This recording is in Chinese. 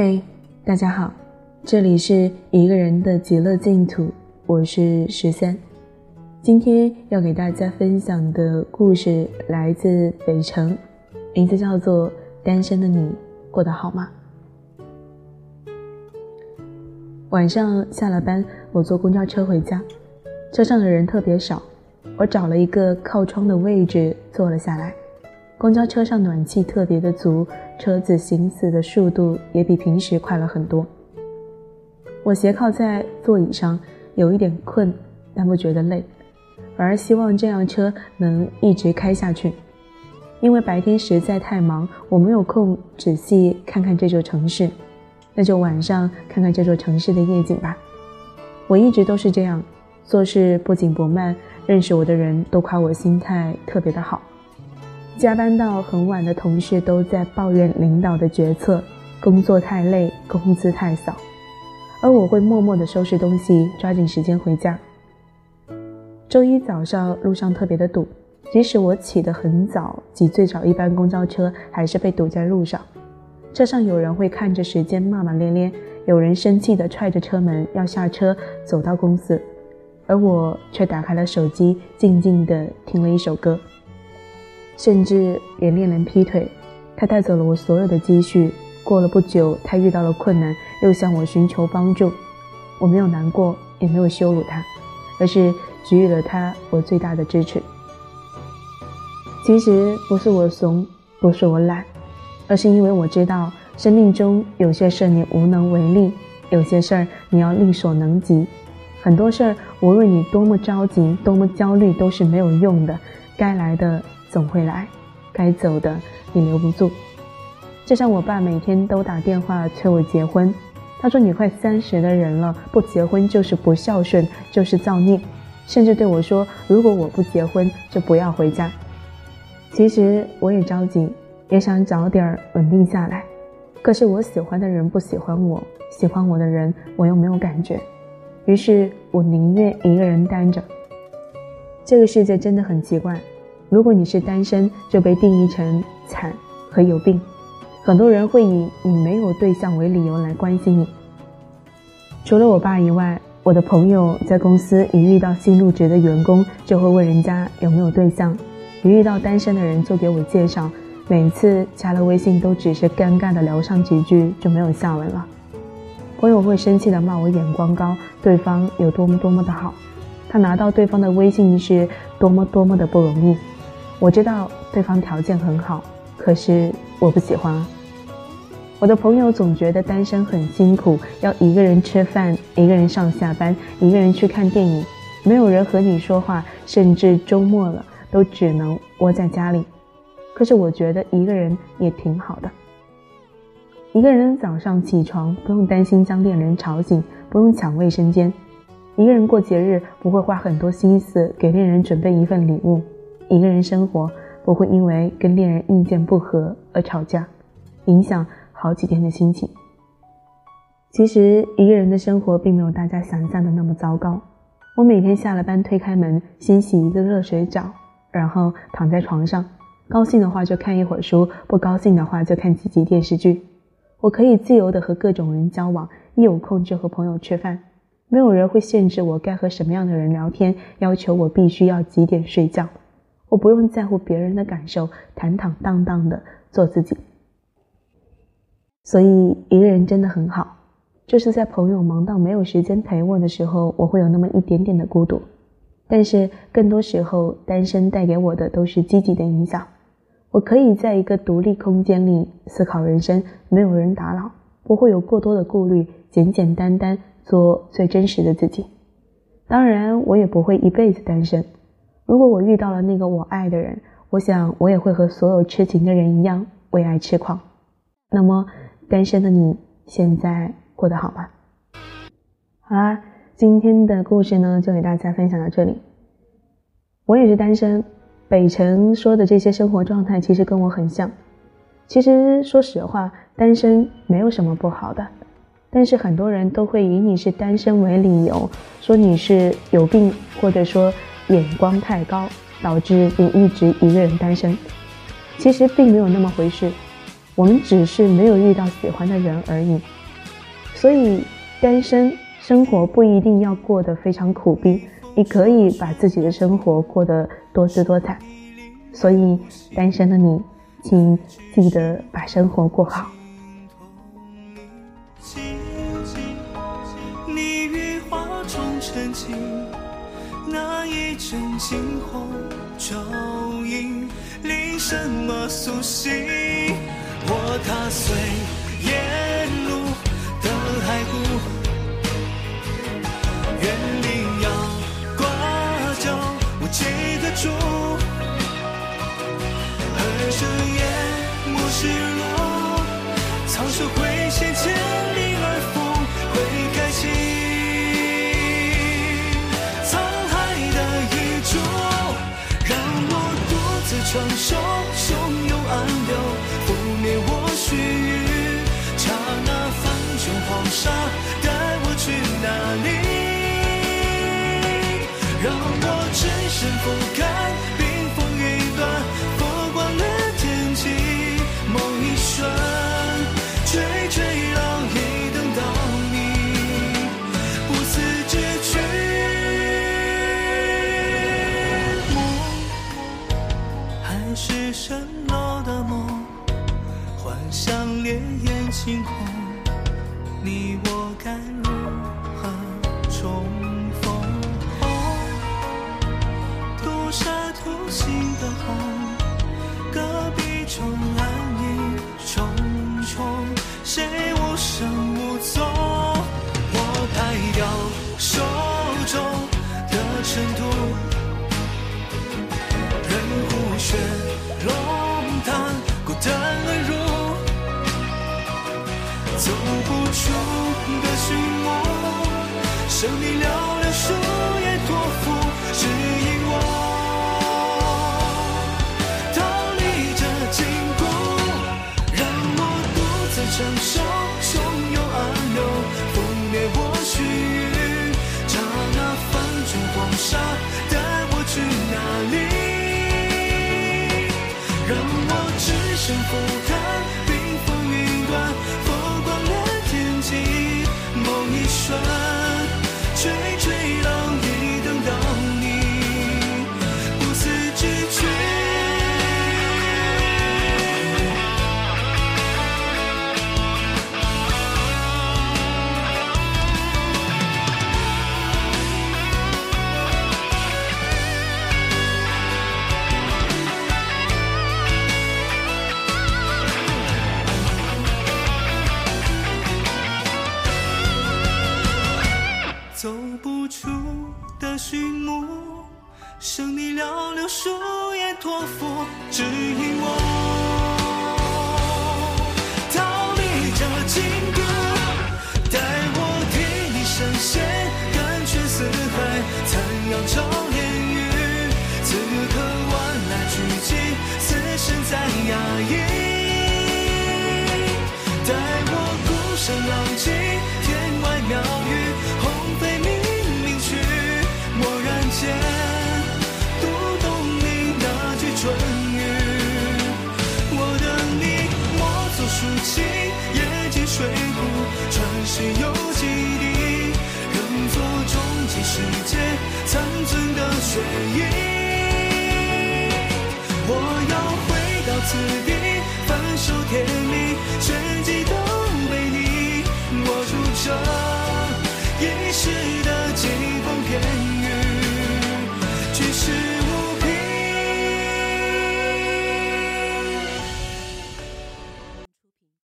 嘿，大家好，这里是一个人的极乐净土，我是十三。今天要给大家分享的故事来自北城，名字叫做《单身的你过得好吗》。晚上下了班，我坐公交车回家，车上的人特别少，我找了一个靠窗的位置坐了下来。公交车上暖气特别的足，车子行驶的速度也比平时快了很多。我斜靠在座椅上，有一点困，但不觉得累，反而希望这辆车能一直开下去。因为白天实在太忙，我没有空仔细看看这座城市，那就晚上看看这座城市的夜景吧。我一直都是这样，做事不紧不慢，认识我的人都夸我心态特别的好。加班到很晚的同事都在抱怨领导的决策，工作太累，工资太少，而我会默默的收拾东西，抓紧时间回家。周一早上路上特别的堵，即使我起得很早，挤最早一班公交车，还是被堵在路上。车上有人会看着时间骂骂咧咧，有人生气的踹着车门要下车走到公司，而我却打开了手机，静静的听了一首歌。甚至也恋人劈腿，他带走了我所有的积蓄。过了不久，他遇到了困难，又向我寻求帮助。我没有难过，也没有羞辱他，而是给予了他我最大的支持。其实不是我怂，不是我懒，而是因为我知道，生命中有些事你无能为力，有些事儿你要力所能及。很多事儿，无论你多么着急，多么焦虑，都是没有用的。该来的。总会来，该走的你留不住。就像我爸每天都打电话催我结婚，他说你快三十的人了，不结婚就是不孝顺，就是造孽，甚至对我说如果我不结婚就不要回家。其实我也着急，也想早点稳定下来，可是我喜欢的人不喜欢我，喜欢我的人我又没有感觉，于是我宁愿一个人单着。这个世界真的很奇怪。如果你是单身，就被定义成惨和有病。很多人会以你没有对象为理由来关心你。除了我爸以外，我的朋友在公司一遇到新入职的员工，就会问人家有没有对象；一遇到单身的人，就给我介绍。每次加了微信，都只是尴尬的聊上几句，就没有下文了。朋友会生气的骂我眼光高，对方有多么多么的好，他拿到对方的微信是多么多么的不容易。我知道对方条件很好，可是我不喜欢啊。我的朋友总觉得单身很辛苦，要一个人吃饭，一个人上下班，一个人去看电影，没有人和你说话，甚至周末了都只能窝在家里。可是我觉得一个人也挺好的。一个人早上起床不用担心将恋人吵醒，不用抢卫生间；一个人过节日不会花很多心思给恋人准备一份礼物。一个人生活不会因为跟恋人意见不合而吵架，影响好几天的心情。其实一个人的生活并没有大家想象的那么糟糕。我每天下了班推开门，先洗一个热水澡，然后躺在床上，高兴的话就看一会儿书，不高兴的话就看几集电视剧。我可以自由的和各种人交往，一有空就和朋友吃饭，没有人会限制我该和什么样的人聊天，要求我必须要几点睡觉。我不用在乎别人的感受，坦坦荡荡的做自己。所以一个人真的很好，就是在朋友忙到没有时间陪我的时候，我会有那么一点点的孤独。但是更多时候，单身带给我的都是积极的影响。我可以在一个独立空间里思考人生，没有人打扰，不会有过多的顾虑，简简单单做最真实的自己。当然，我也不会一辈子单身。如果我遇到了那个我爱的人，我想我也会和所有痴情的人一样为爱痴狂。那么，单身的你现在过得好吗？好啦，今天的故事呢，就给大家分享到这里。我也是单身，北辰说的这些生活状态其实跟我很像。其实说实话，单身没有什么不好的，但是很多人都会以你是单身为理由，说你是有病，或者说。眼光太高，导致你一直一个人单身。其实并没有那么回事。我们只是没有遇到喜欢的人而已。所以，单身生活不一定要过得非常苦逼，你可以把自己的生活过得多姿多彩。所以，单身的你，请记得把生活过好。那一阵惊鸿照影，令什么苏醒？我踏碎沿路的骸骨，园林要挂角，我记得住。而这夜幕失落，草树会先千承受汹涌暗流。灭我须臾，刹那翻卷黄沙，带我去哪里？让我只身俯瞰虎穴龙潭孤单而入。走不出的序幕，生命寥寥数也托付，指引我逃离这禁锢，让我独自承受幸福。走不出的序幕，生命寥寥数也托付，指引我逃离这禁锢，带我替你深陷，甘泉四海，残阳照烟雨。此刻万籁俱寂，此生再压抑，待我孤身浪迹回忆我要回到此地分手甜蜜全季